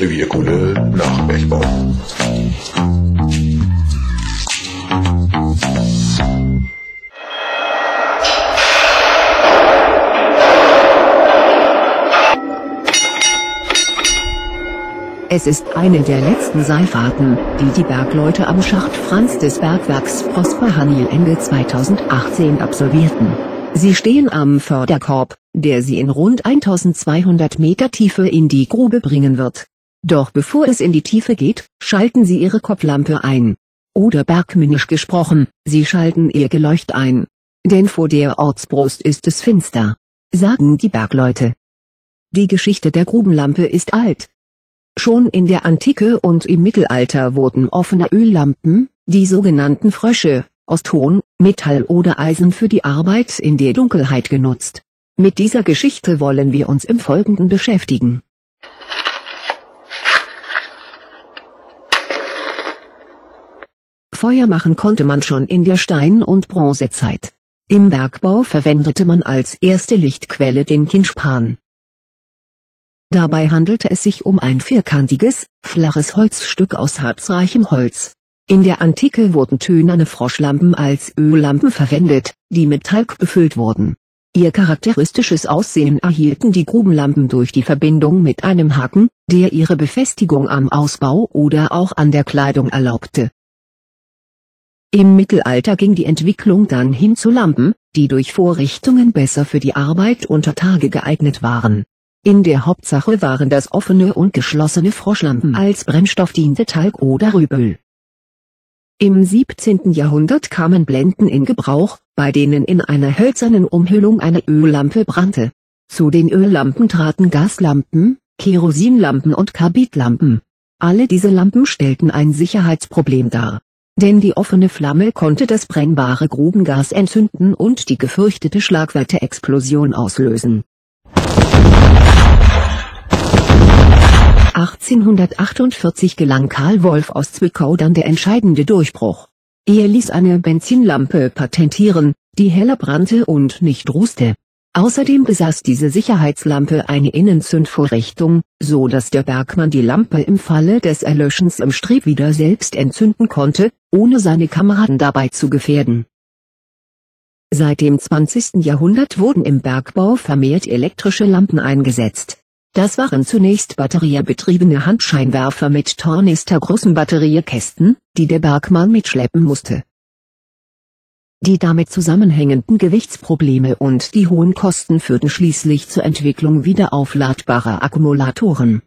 Revierkunde nach Bergbau. Es ist eine der letzten Seifahrten, die die Bergleute am Schacht Franz des Bergwerks Prosper Haniel Ende 2018 absolvierten. Sie stehen am Förderkorb, der sie in rund 1200 Meter Tiefe in die Grube bringen wird. Doch bevor es in die Tiefe geht, schalten sie ihre Kopflampe ein. Oder bergmännisch gesprochen, sie schalten ihr Geleucht ein. Denn vor der Ortsbrust ist es finster. Sagen die Bergleute. Die Geschichte der Grubenlampe ist alt. Schon in der Antike und im Mittelalter wurden offene Öllampen, die sogenannten Frösche, aus Ton, Metall oder Eisen für die Arbeit in der Dunkelheit genutzt. Mit dieser Geschichte wollen wir uns im Folgenden beschäftigen. Feuer machen konnte man schon in der Stein- und Bronzezeit. Im Bergbau verwendete man als erste Lichtquelle den Kinspan. Dabei handelte es sich um ein vierkantiges, flaches Holzstück aus harzreichem Holz. In der Antike wurden tönerne Froschlampen als Öllampen verwendet, die mit Talg befüllt wurden. Ihr charakteristisches Aussehen erhielten die Grubenlampen durch die Verbindung mit einem Haken, der ihre Befestigung am Ausbau oder auch an der Kleidung erlaubte. Im Mittelalter ging die Entwicklung dann hin zu Lampen, die durch Vorrichtungen besser für die Arbeit unter Tage geeignet waren. In der Hauptsache waren das offene und geschlossene Froschlampen als Brennstoff diente Talg oder Rübel. Im 17. Jahrhundert kamen Blenden in Gebrauch, bei denen in einer hölzernen Umhüllung eine Öllampe brannte. Zu den Öllampen traten Gaslampen, Kerosinlampen und Karbidlampen. Alle diese Lampen stellten ein Sicherheitsproblem dar. Denn die offene Flamme konnte das brennbare Grubengas entzünden und die gefürchtete Schlagweite-Explosion auslösen. 1848 gelang Karl Wolf aus Zwickau dann der entscheidende Durchbruch. Er ließ eine Benzinlampe patentieren, die heller brannte und nicht rußte. Außerdem besaß diese Sicherheitslampe eine Innenzündvorrichtung, so dass der Bergmann die Lampe im Falle des Erlöschens im Streb wieder selbst entzünden konnte, ohne seine Kameraden dabei zu gefährden. Seit dem 20. Jahrhundert wurden im Bergbau vermehrt elektrische Lampen eingesetzt. Das waren zunächst batteriebetriebene Handscheinwerfer mit tornistergroßen Batteriekästen, die der Bergmann mitschleppen musste. Die damit zusammenhängenden Gewichtsprobleme und die hohen Kosten führten schließlich zur Entwicklung wiederaufladbarer Akkumulatoren.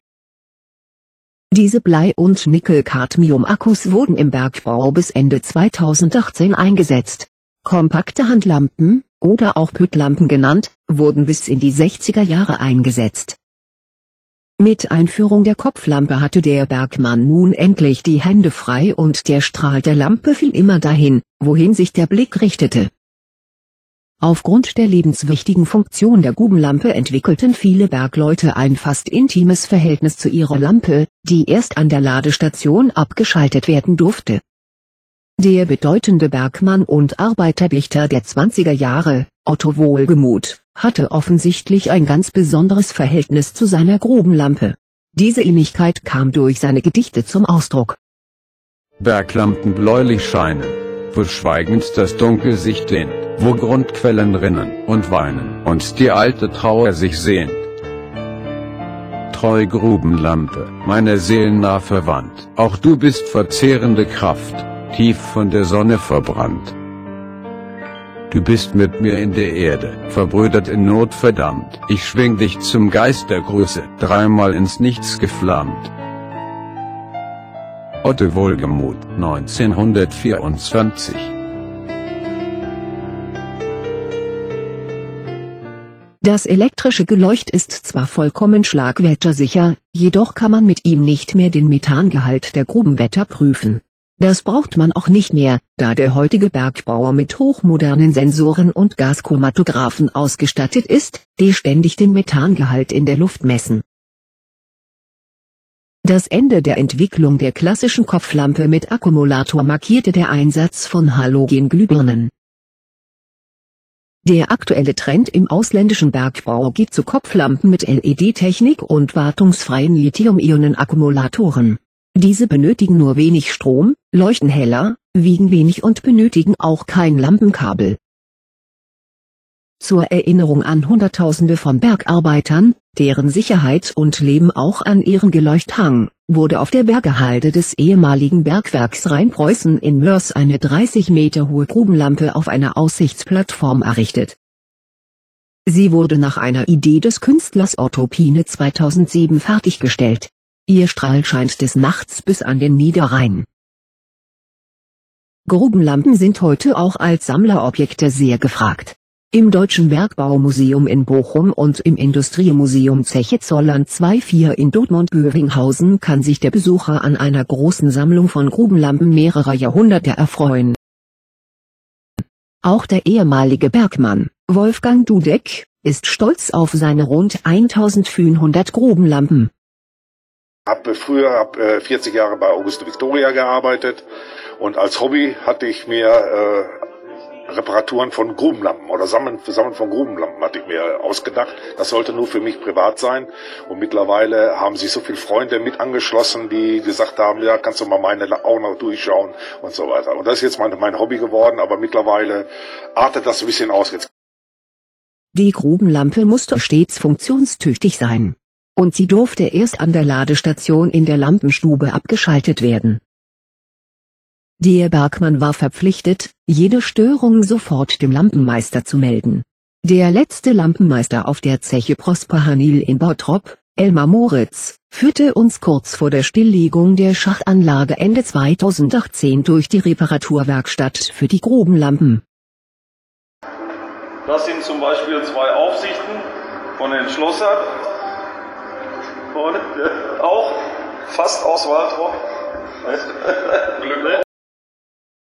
Diese Blei- und Nickel-Cadmium-Akkus wurden im Bergbau bis Ende 2018 eingesetzt. Kompakte Handlampen, oder auch Püttlampen genannt, wurden bis in die 60er Jahre eingesetzt. Mit Einführung der Kopflampe hatte der Bergmann nun endlich die Hände frei und der Strahl der Lampe fiel immer dahin, wohin sich der Blick richtete. Aufgrund der lebenswichtigen Funktion der Grubenlampe entwickelten viele Bergleute ein fast intimes Verhältnis zu ihrer Lampe, die erst an der Ladestation abgeschaltet werden durfte. Der bedeutende Bergmann und Arbeiterdichter der 20er Jahre, Otto Wohlgemuth, hatte offensichtlich ein ganz besonderes Verhältnis zu seiner Grubenlampe. Diese Innigkeit kam durch seine Gedichte zum Ausdruck. Berglampen bläulich scheinen, wo schweigend das Dunkel sich dehnt, wo Grundquellen rinnen und weinen und die alte Trauer sich sehnt. Treu Grubenlampe, meine seelennah verwandt, auch du bist verzehrende Kraft, tief von der Sonne verbrannt. Du bist mit mir in der Erde, verbrüdert in Not verdammt. Ich schwing dich zum Geist der Größe, dreimal ins Nichts geflammt. Otto Wohlgemuth, 1924 Das elektrische Geleucht ist zwar vollkommen schlagwettersicher, jedoch kann man mit ihm nicht mehr den Methangehalt der Grubenwetter prüfen. Das braucht man auch nicht mehr, da der heutige Bergbauer mit hochmodernen Sensoren und Gaschromatographen ausgestattet ist, die ständig den Methangehalt in der Luft messen. Das Ende der Entwicklung der klassischen Kopflampe mit Akkumulator markierte der Einsatz von Halogenglühbirnen. Der aktuelle Trend im ausländischen Bergbau geht zu Kopflampen mit LED-Technik und wartungsfreien Lithium-Ionen-Akkumulatoren. Diese benötigen nur wenig Strom, leuchten heller, wiegen wenig und benötigen auch kein Lampenkabel. Zur Erinnerung an Hunderttausende von Bergarbeitern, deren Sicherheit und Leben auch an ihren Geleucht hang, wurde auf der Bergehalde des ehemaligen Bergwerks Rheinpreußen in Mörs eine 30 Meter hohe Grubenlampe auf einer Aussichtsplattform errichtet. Sie wurde nach einer Idee des Künstlers Otto Pine 2007 fertiggestellt. Ihr Strahl scheint des Nachts bis an den Niederrhein. Grubenlampen sind heute auch als Sammlerobjekte sehr gefragt. Im Deutschen Bergbaumuseum in Bochum und im Industriemuseum Zeche Zollern 2-4 in Dortmund-Göringhausen kann sich der Besucher an einer großen Sammlung von Grubenlampen mehrerer Jahrhunderte erfreuen. Auch der ehemalige Bergmann, Wolfgang Dudek, ist stolz auf seine rund 1500 Grubenlampen. Habe früher hab, äh, 40 Jahre bei Augusto Victoria gearbeitet und als Hobby hatte ich mir äh, Reparaturen von Grubenlampen oder Sammeln, Sammeln von Grubenlampen hatte ich mir ausgedacht. Das sollte nur für mich privat sein. Und mittlerweile haben sich so viele Freunde mit angeschlossen, die gesagt haben, ja, kannst du mal meine auch noch durchschauen und so weiter. Und das ist jetzt mein, mein Hobby geworden, aber mittlerweile artet das ein bisschen aus. Jetzt Die Grubenlampe musste stets funktionstüchtig sein. Und sie durfte erst an der Ladestation in der Lampenstube abgeschaltet werden. Der Bergmann war verpflichtet, jede Störung sofort dem Lampenmeister zu melden. Der letzte Lampenmeister auf der Zeche Prosper Hanil in Bottrop, Elmar Moritz, führte uns kurz vor der Stilllegung der Schachtanlage Ende 2018 durch die Reparaturwerkstatt für die Grubenlampen. Das sind zum Beispiel zwei Aufsichten von den Schlossern. Und äh, auch fast aus Waldrop. Glück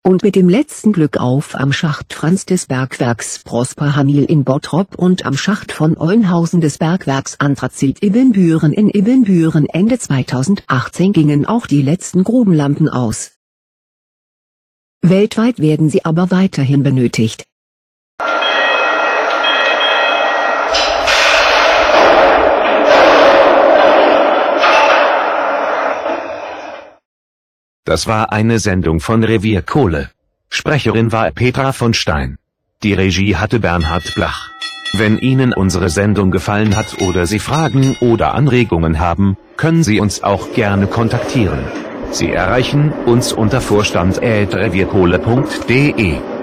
und mit dem letzten Glück auf am Schacht Franz des Bergwerks Prosper Hanil in Bottrop und am Schacht von Ollenhausen des Bergwerks Anthrazit Ibbenbüren in Ibbenbüren Ende 2018 gingen auch die letzten Grubenlampen aus. Weltweit werden sie aber weiterhin benötigt. Das war eine Sendung von Revier Kohle. Sprecherin war Petra von Stein. Die Regie hatte Bernhard Blach. Wenn Ihnen unsere Sendung gefallen hat oder Sie Fragen oder Anregungen haben, können Sie uns auch gerne kontaktieren. Sie erreichen uns unter vorstand.revierkohle.de.